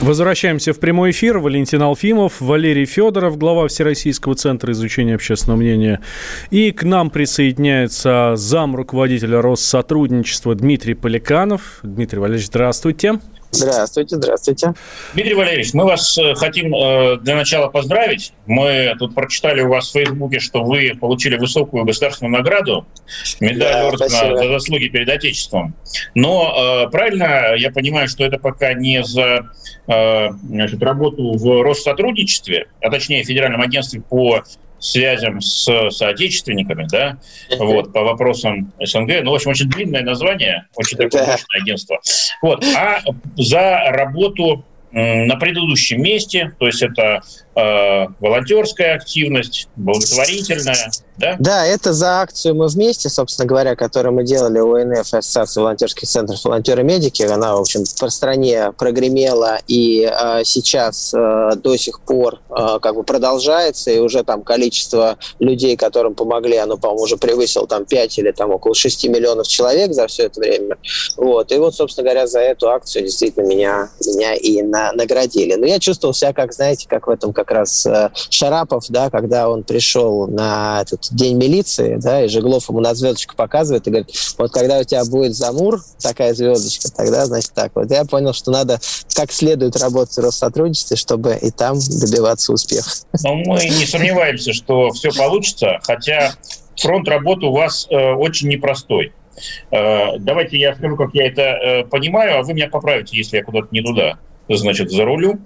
Возвращаемся в прямой эфир. Валентин Алфимов, Валерий Федоров, глава Всероссийского центра изучения общественного мнения. И к нам присоединяется зам руководителя Россотрудничества Дмитрий Поликанов. Дмитрий Валерьевич, здравствуйте. Здравствуйте, здравствуйте. Дмитрий Валерьевич, мы вас э, хотим э, для начала поздравить. Мы тут прочитали у вас в Фейсбуке, что вы получили высокую государственную награду, медаль да, ордена спасибо. за заслуги перед Отечеством. Но э, правильно я понимаю, что это пока не за значит, работу в Россотрудничестве, а точнее Федеральном агентстве по связям с соотечественниками, да, вот, по вопросам СНГ. Ну, в общем, очень длинное название, очень такое мощное агентство. Вот, а за работу на предыдущем месте, то есть это э, волонтерская активность, благотворительная, да? Да, это за акцию «Мы вместе», собственно говоря, которую мы делали у ОНФ, Ассоциации волонтерских центров «Волонтеры-медики». Она, в общем, по стране прогремела и э, сейчас э, до сих пор э, как бы продолжается, и уже там количество людей, которым помогли, оно, по-моему, уже превысило там 5 или там около 6 миллионов человек за все это время. Вот. И вот, собственно говоря, за эту акцию действительно меня, меня и на, наградили. Но я чувствовал себя, как, знаете, как в этом как раз э, Шарапов, да, когда он пришел на этот день милиции, да, и Жеглов ему на звездочку показывает и говорит, вот когда у тебя будет Замур, такая звездочка, тогда, значит, так. Вот я понял, что надо как следует работать в Россотрудничестве, чтобы и там добиваться успеха. Но мы не сомневаемся, что все получится, хотя фронт работы у вас э, очень непростой. Э, давайте я скажу, как я это э, понимаю, а вы меня поправите, если я куда-то не туда, значит, за рулю.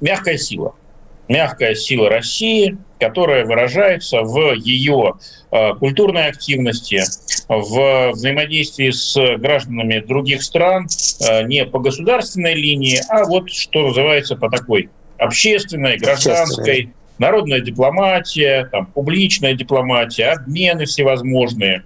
Мягкая сила – мягкая сила России, которая выражается в ее э, культурной активности, в взаимодействии с гражданами других стран, э, не по государственной линии, а вот что называется по такой общественной, гражданской, народная дипломатия, там, публичная дипломатия, обмены всевозможные,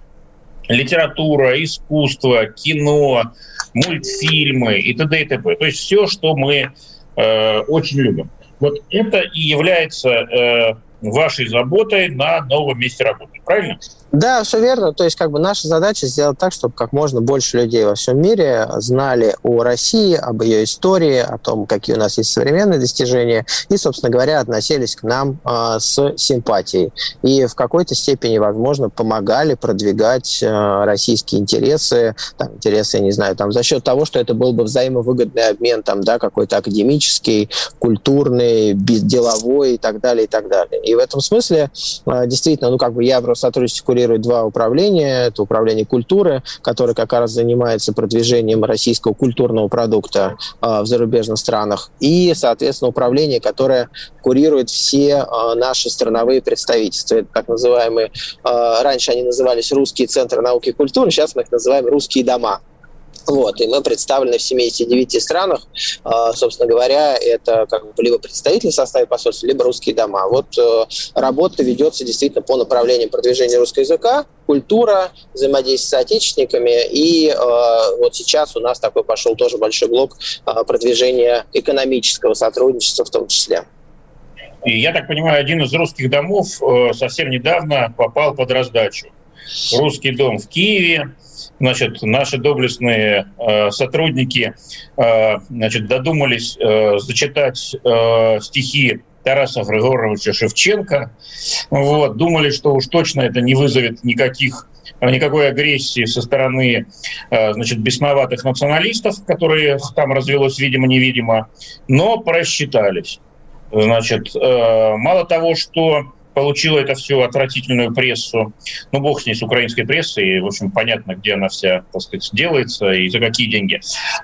литература, искусство, кино, мультфильмы и т.д. и т.п. То есть все, что мы э, очень любим. Вот это и является э, вашей заботой на новом месте работы, правильно? Да, все верно. То есть как бы наша задача сделать так, чтобы как можно больше людей во всем мире знали о России, об ее истории, о том, какие у нас есть современные достижения, и, собственно говоря, относились к нам э, с симпатией. И в какой-то степени, возможно, помогали продвигать э, российские интересы, там, интересы, я не знаю, там, за счет того, что это был бы взаимовыгодный обмен, там, да, какой-то академический, культурный, деловой и так далее, и так далее. И в этом смысле, э, действительно, ну, как бы я в Россотрудничестве контролирует два управления. Это управление культуры, которое как раз занимается продвижением российского культурного продукта э, в зарубежных странах, и, соответственно, управление, которое курирует все э, наши страновые представительства. Это так называемые, раньше они назывались русские центры науки и культуры, сейчас мы их называем русские дома. Вот, и мы представлены в 79 странах. А, собственно говоря, это как бы либо представители в составе посольства, либо русские дома. Вот э, работа ведется действительно по направлениям продвижения русского языка, культура, взаимодействие с отечественниками. И э, вот сейчас у нас такой пошел тоже большой блок э, продвижения экономического сотрудничества в том числе. И я так понимаю, один из русских домов совсем недавно попал под раздачу. Русский дом в Киеве, значит, наши доблестные э, сотрудники э, значит, додумались э, зачитать э, стихи Тараса Григоровича Шевченко. Вот, думали, что уж точно это не вызовет никаких никакой агрессии со стороны значит, бесноватых националистов, которые там развелось, видимо-невидимо, но просчитались. Значит, мало того, что получила это все отвратительную прессу. Ну, бог с ней, с украинской прессой, и, в общем, понятно, где она вся, так сказать, делается и за какие деньги.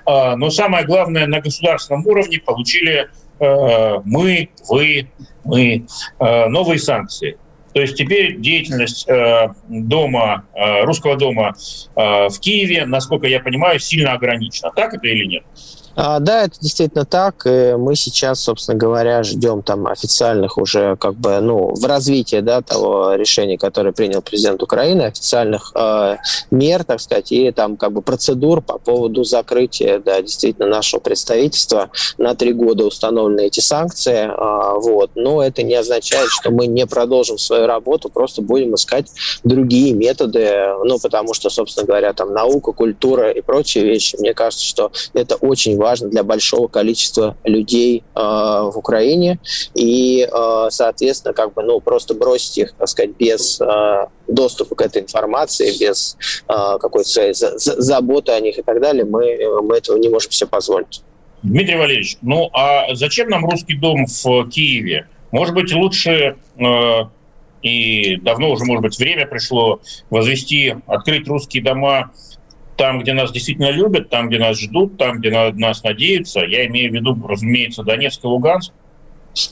А, но самое главное, на государственном уровне получили э, мы, вы, мы э, новые санкции. То есть теперь деятельность э, дома, русского дома в Киеве, насколько я понимаю, сильно ограничена. Так это или нет? А, да, это действительно так. И мы сейчас, собственно говоря, ждем там официальных уже как бы, ну, в развитии, да, того решения, которое принял президент Украины, официальных э, мер, так сказать, и там как бы процедур по поводу закрытия, да, действительно нашего представительства на три года установлены эти санкции, э, вот. Но это не означает, что мы не продолжим свою работу, просто будем искать другие методы, ну, потому что, собственно говоря, там наука, культура и прочие вещи, мне кажется, что это очень важно важно для большого количества людей э, в Украине. И, э, соответственно, как бы, ну, просто бросить их, так сказать, без э, доступа к этой информации, без э, какой-то своей за заботы о них и так далее, мы, мы этого не можем себе позволить. Дмитрий Валерьевич, ну а зачем нам русский дом в Киеве? Может быть, лучше э, и давно уже, может быть, время пришло возвести, открыть русские дома там, где нас действительно любят, там, где нас ждут, там, где на нас надеются. Я имею в виду, разумеется, Донецк и Луганск.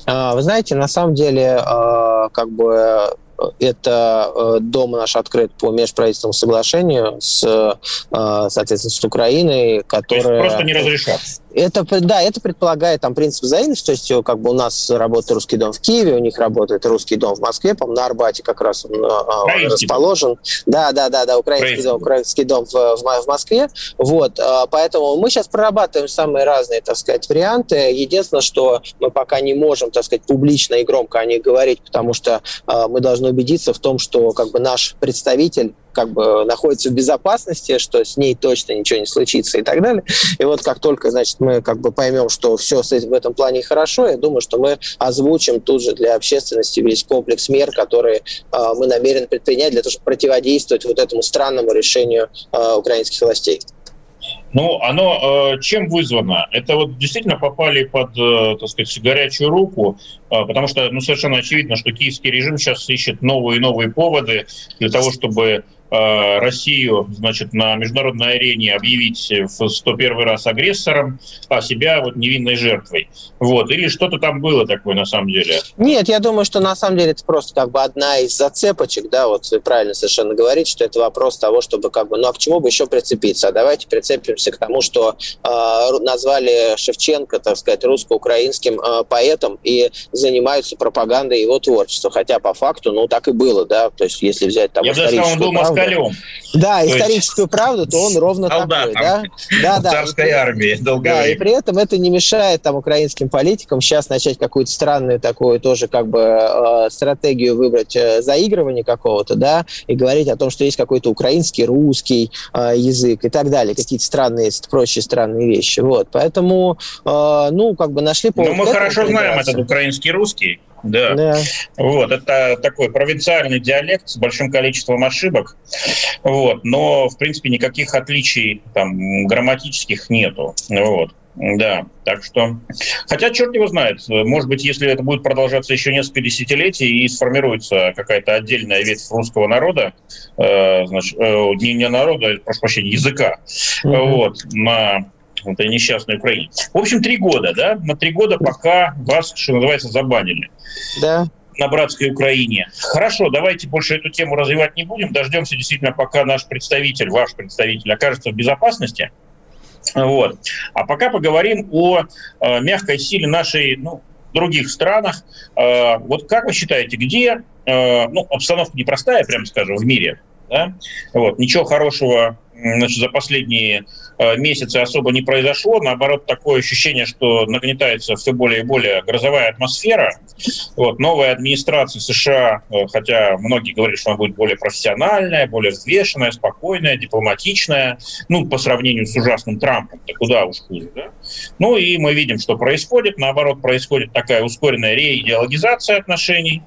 А, вы знаете, на самом деле, а, как бы это э, дом наш открыт по межправительственному соглашению с, э, соответственно, с Украиной, которая... просто не разрешат. Это, да, это предполагает там принцип взаимности, то есть э, как бы у нас работает русский дом в Киеве, у них работает русский дом в Москве, по на Арбате как раз он украинский расположен. Да, да, да, да, украинский дом, украинский дом в, в, в Москве. Вот, поэтому мы сейчас прорабатываем самые разные, так сказать, варианты. Единственное, что мы пока не можем, так сказать, публично и громко о них говорить, потому что мы должны убедиться в том, что как бы наш представитель как бы находится в безопасности, что с ней точно ничего не случится и так далее. И вот как только, значит, мы как бы поймем, что все в этом плане хорошо, я думаю, что мы озвучим тут же для общественности весь комплекс мер, которые э, мы намерены предпринять для того, чтобы противодействовать вот этому странному решению э, украинских властей. Ну, оно э, чем вызвано? Это вот действительно попали под, э, так сказать, горячую руку, э, потому что, ну, совершенно очевидно, что киевский режим сейчас ищет новые и новые поводы для того, чтобы Россию, значит, на международной арене объявить в 101 раз агрессором, а себя вот невинной жертвой. Вот. Или что-то там было такое на самом деле? Нет, я думаю, что на самом деле это просто как бы одна из зацепочек, да, вот вы правильно совершенно говорите, что это вопрос того, чтобы как бы, ну а к чему бы еще прицепиться? А давайте прицепимся к тому, что э, назвали Шевченко, так сказать, русско-украинским э, поэтом и занимаются пропагандой его творчества. Хотя по факту, ну так и было, да, то есть если взять там я историческую правду, москалем. Да, то историческую есть... правду, то он ровно Солдатом. такой. Да? Да, да. Царской и, армии Да, и при этом это не мешает там украинским политикам сейчас начать какую-то странную такую тоже как бы э, стратегию выбрать э, заигрывания какого-то, да, и говорить о том, что есть какой-то украинский, русский э, язык и так далее, какие-то странные, прочие странные вещи. Вот, поэтому, э, ну, как бы нашли. Ну, мы хорошо знаем этот украинский, русский. Да. да. Вот, это такой провинциальный диалект с большим количеством ошибок. Вот, но, в принципе, никаких отличий там грамматических нету. Вот. Да, так что... Хотя, черт его знает, может быть, если это будет продолжаться еще несколько десятилетий и сформируется какая-то отдельная ветвь русского народа, э, значит, э, не, не народа, прошу прощения, языка, mm-hmm. вот, на этой несчастной Украине. В общем, три года, да? На три года, пока вас, что называется, забанили. Да на братской Украине. Хорошо, давайте больше эту тему развивать не будем. Дождемся действительно, пока наш представитель, ваш представитель окажется в безопасности. Вот. А пока поговорим о э, мягкой силе нашей, ну, других странах. Э, вот как вы считаете, где, э, ну, обстановка непростая, прямо скажем, в мире, да? вот, ничего хорошего значит, за последние э, месяцы особо не произошло. Наоборот, такое ощущение, что нагнетается все более и более грозовая атмосфера. Вот, новая администрация США, э, хотя многие говорят, что она будет более профессиональная, более взвешенная, спокойная, дипломатичная, ну, по сравнению с ужасным Трампом, то куда уж хуже, да? Ну, и мы видим, что происходит. Наоборот, происходит такая ускоренная реидеологизация отношений.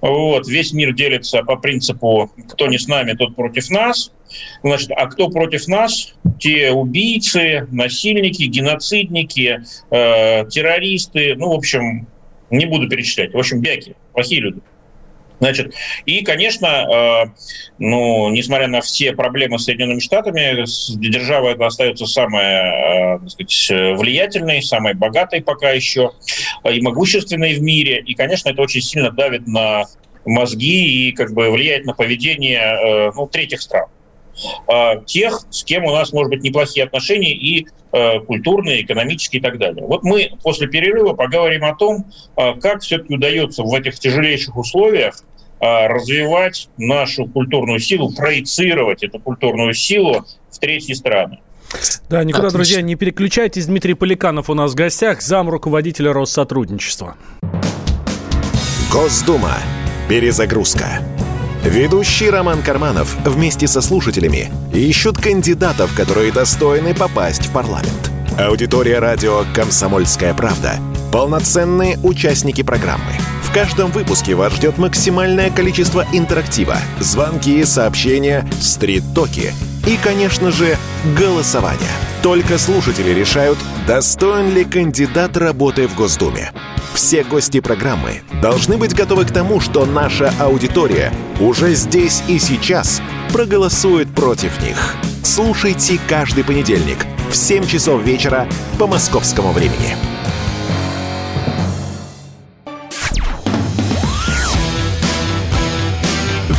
Вот, весь мир делится по принципу «кто не с нами, тот против нас». Значит, а кто против нас? Те убийцы, насильники, геноцидники, э, террористы, ну, в общем, не буду перечислять. В общем, бяки, плохие люди. Значит, и, конечно, э, ну, несмотря на все проблемы с Соединенными Штатами, держава это остается самая, э, сказать, влиятельной, самой богатой пока еще э, и могущественной в мире. И, конечно, это очень сильно давит на мозги и как бы влияет на поведение ну, третьих стран. Э, тех, с кем у нас, может быть, неплохие отношения и э, культурные, экономические и так далее. Вот мы после перерыва поговорим о том, э, как все-таки удается в этих тяжелейших условиях развивать нашу культурную силу, проецировать эту культурную силу в третьи страны. Да, никуда, Отлично. друзья, не переключайтесь. Дмитрий Поликанов у нас в гостях, зам руководителя Россотрудничества. Госдума. Перезагрузка. Ведущий Роман Карманов вместе со слушателями ищут кандидатов, которые достойны попасть в парламент. Аудитория радио «Комсомольская правда» — полноценные участники программы. В каждом выпуске вас ждет максимальное количество интерактива, звонки, сообщения, стрит-токи и, конечно же, голосование. Только слушатели решают, достоин ли кандидат работы в Госдуме. Все гости программы должны быть готовы к тому, что наша аудитория уже здесь и сейчас проголосует против них. Слушайте каждый понедельник в 7 часов вечера по московскому времени.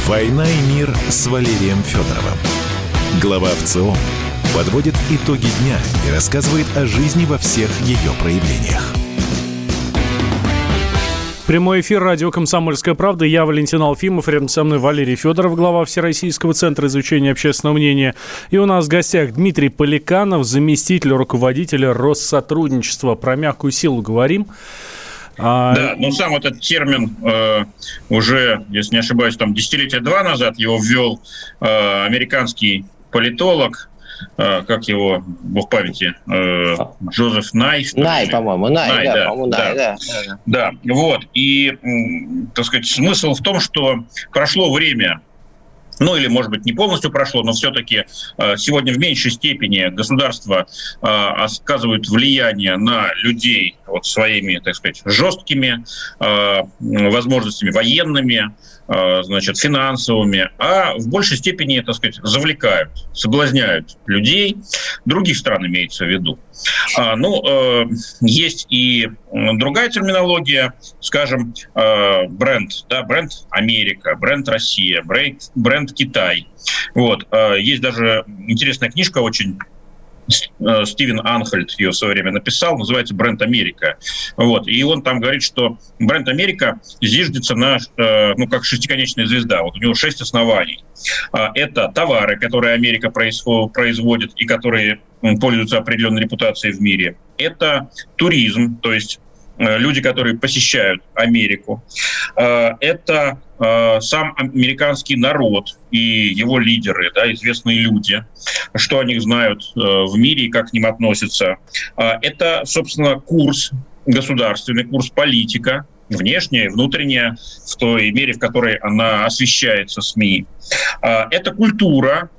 «Война и мир» с Валерием Федоровым. Глава ВЦО подводит итоги дня и рассказывает о жизни во всех ее проявлениях. Прямой эфир радио «Комсомольская правда». Я Валентин Алфимов, рядом со мной Валерий Федоров, глава Всероссийского центра изучения общественного мнения. И у нас в гостях Дмитрий Поликанов, заместитель руководителя Россотрудничества. Про мягкую силу говорим. А... Да, но сам этот термин э, уже, если не ошибаюсь, там десятилетия два назад его ввел э, американский политолог как его, бог памяти, э, Джозеф Най. Най, по-моему, Най, Най, да, да, по-моему, Най, да. Да, да, вот. И, так сказать, смысл в том, что прошло время ну или, может быть, не полностью прошло, но все-таки э, сегодня в меньшей степени государство оказывает влияние на людей вот своими, так сказать, жесткими возможностями военными, Э, значит, финансовыми, а в большей степени, так сказать, завлекают, соблазняют людей. Других стран имеется в виду. А, ну, э, есть и другая терминология, скажем, э, бренд, да, бренд Америка, бренд Россия, бренд, бренд Китай. Вот. Есть даже интересная книжка очень Э, Стивен Анхальд ее в свое время написал, называется «Бренд Америка». Вот. И он там говорит, что бренд Америка зиждется на, э, ну, как шестиконечная звезда. Вот у него шесть оснований. А, это товары, которые Америка производит и которые пользуются определенной репутацией в мире. Это туризм, то есть Э, люди, которые посещают Америку. Э, это э, сам американский народ и его лидеры, да, известные люди, что о них знают в мире и как к ним относятся. Это, собственно, курс государственный, курс политика, внешняя внутренняя, в той мере, в которой она освещается СМИ. Это культура,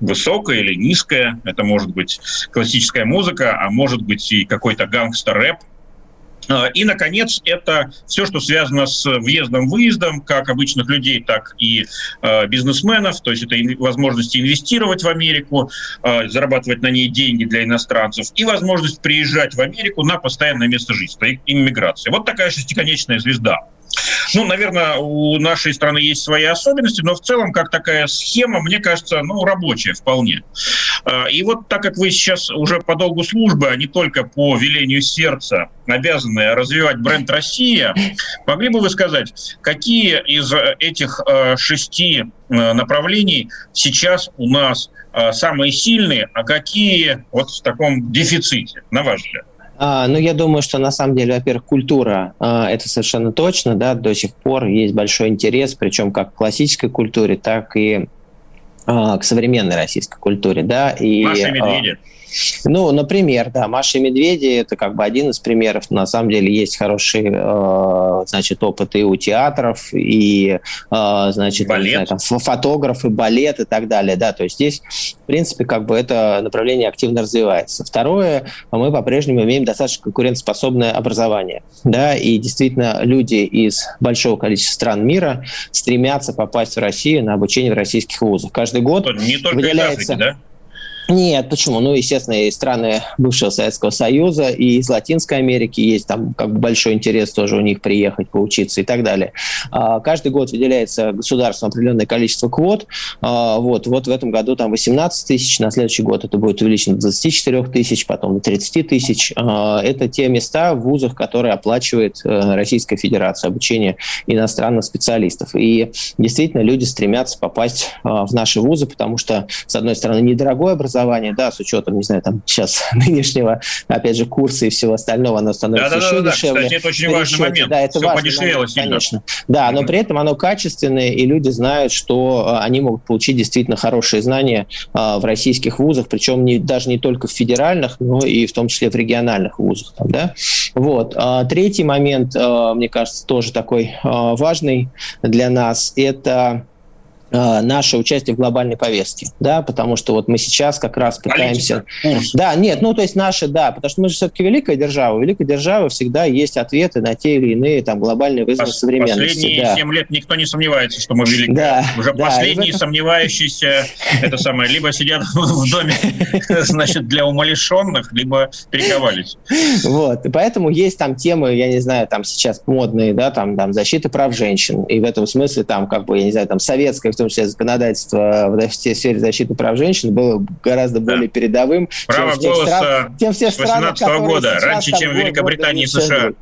высокая или низкая, это может быть классическая музыка, а может быть и какой-то гангстер-рэп, а, и, наконец, это все, что связано с въездом-выездом, как обычных людей, так и э, бизнесменов. То есть это возможность инвестировать в Америку, э, зарабатывать на ней деньги для иностранцев и возможность приезжать в Америку на постоянное место жительства, иммиграция. Вот такая шестиконечная звезда. Ну, наверное, у нашей страны есть свои особенности, но в целом, как такая схема, мне кажется, ну, рабочая вполне. А, и вот так как вы сейчас уже по долгу службы, а не только по велению сердца, обязаны развивать бренд «Россия», могли бы вы сказать, какие из этих а, шести а, направлений сейчас у нас самые сильные, а какие вот в таком дефиците, на ваш взгляд? А, ну, я думаю, что на самом деле, во-первых, культура, а, это совершенно точно, да, до сих пор есть большой интерес, причем как к классической культуре, так и а, к современной российской культуре, да. И, Маша и медведи. А, ну, например, да, Маша и Медведи – это как бы один из примеров. На самом деле есть хороший, э, значит, опыт и у театров, и, э, значит, балет. Знаю, там, фотографы, балет и так далее, да. То есть здесь, в принципе, как бы это направление активно развивается. Второе, мы по-прежнему имеем достаточно конкурентоспособное образование, да, и действительно люди из большого количества стран мира стремятся попасть в Россию на обучение в российских вузах. Каждый год не только выделяется... из Африки, да? Нет, почему? Ну, естественно, и страны бывшего Советского Союза, и из Латинской Америки есть там как бы большой интерес тоже у них приехать, поучиться и так далее. А, каждый год выделяется государством определенное количество квот. А, вот, вот в этом году там 18 тысяч, на следующий год это будет увеличено до 24 тысяч, потом до 30 тысяч. А, это те места в вузах, которые оплачивает э, Российская Федерация обучения иностранных специалистов. И действительно люди стремятся попасть в наши вузы, потому что, с одной стороны, недорогое образование, образование, да, с учетом, не знаю, там сейчас нынешнего, опять же, курса и всего остального, оно становится да, еще да, дешевле. Кстати, это очень важный момент. Да, это Все важный момент, сильно. конечно. Да, но при этом оно качественное, и люди знают, что а, они могут получить действительно хорошие знания а, в российских вузах, причем не, даже не только в федеральных, но и в том числе в региональных вузах. Там, да? вот. А, третий момент, мне кажется, тоже такой важный для нас, это наше участие в глобальной повестке, да, потому что вот мы сейчас как раз пытаемся... Политика. Да, нет, ну то есть наши, да, потому что мы же все-таки великая держава, у великой державы всегда есть ответы на те или иные там глобальные вызовы Пос- современности. Последние да. 7 лет никто не сомневается, что мы великая. Да, Уже да, последние этом... сомневающиеся, это самое, либо сидят в доме, значит, для умалишенных, либо перековались. Вот, и поэтому есть там темы, я не знаю, там сейчас модные, да, там, там защита прав женщин, и в этом смысле там, как бы, я не знаю, там советская том числе законодательство в сфере защиты прав женщин было гораздо более передовым, Право чем, голоса стран, тем все страны, года, раньше, чем в Великобритании и США.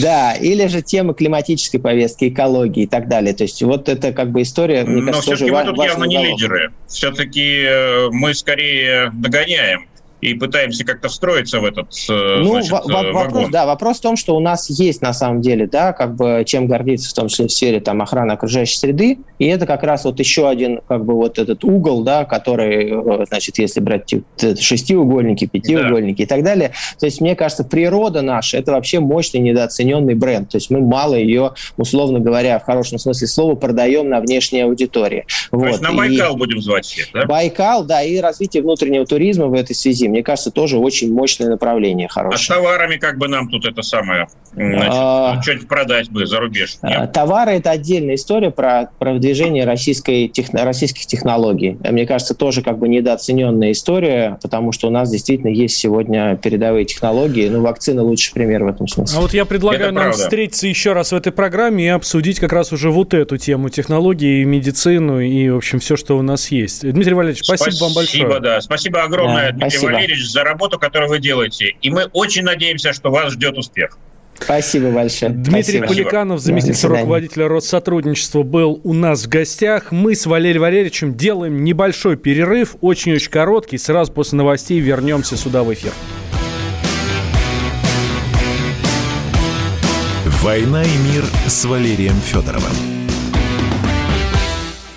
Да, или же темы климатической повестки, экологии и так далее. То есть вот это как бы история, мне Но кажется, тоже мы тут явно не лидеры. Все-таки э, мы скорее догоняем и пытаемся как-то встроиться в этот э, ну, значит, в- вагон. Вопрос, да, вопрос в том, что у нас есть на самом деле, да, как бы чем гордиться, в том числе в сфере там охраны окружающей среды, и это как раз вот еще один как бы вот этот угол, да, который, э, значит, если брать шестиугольники, пятиугольники да. и так далее, то есть мне кажется, природа наша это вообще мощный недооцененный бренд, то есть мы мало ее, условно говоря, в хорошем смысле слова продаем на внешней аудитории. То вот. есть на Байкал и... будем звать всех, да? Байкал, да, и развитие внутреннего туризма в этой связи мне кажется, тоже очень мощное направление хорошее. А с товарами как бы нам тут это самое, значит, а, что-нибудь продать бы за рубеж? Нет? А, товары – это отдельная история про продвижение российской, техно, российских технологий. Мне кажется, тоже как бы недооцененная история, потому что у нас действительно есть сегодня передовые технологии. Ну, вакцины лучший пример в этом смысле. А вот я предлагаю это нам правда. встретиться еще раз в этой программе и обсудить как раз уже вот эту тему технологии, медицину и, в общем, все, что у нас есть. Дмитрий Валерьевич, спасибо, спасибо вам большое. Спасибо, да. Спасибо огромное, да, Дмитрий спасибо. Валерьевич, за работу, которую вы делаете. И мы очень надеемся, что вас ждет успех. Спасибо большое. Дмитрий Спасибо. Поликанов, заместитель да, руководителя Россотрудничества, был у нас в гостях. Мы с Валерием Валерьевичем делаем небольшой перерыв, очень-очень короткий. Сразу после новостей вернемся сюда в эфир. «Война и мир» с Валерием Федоровым.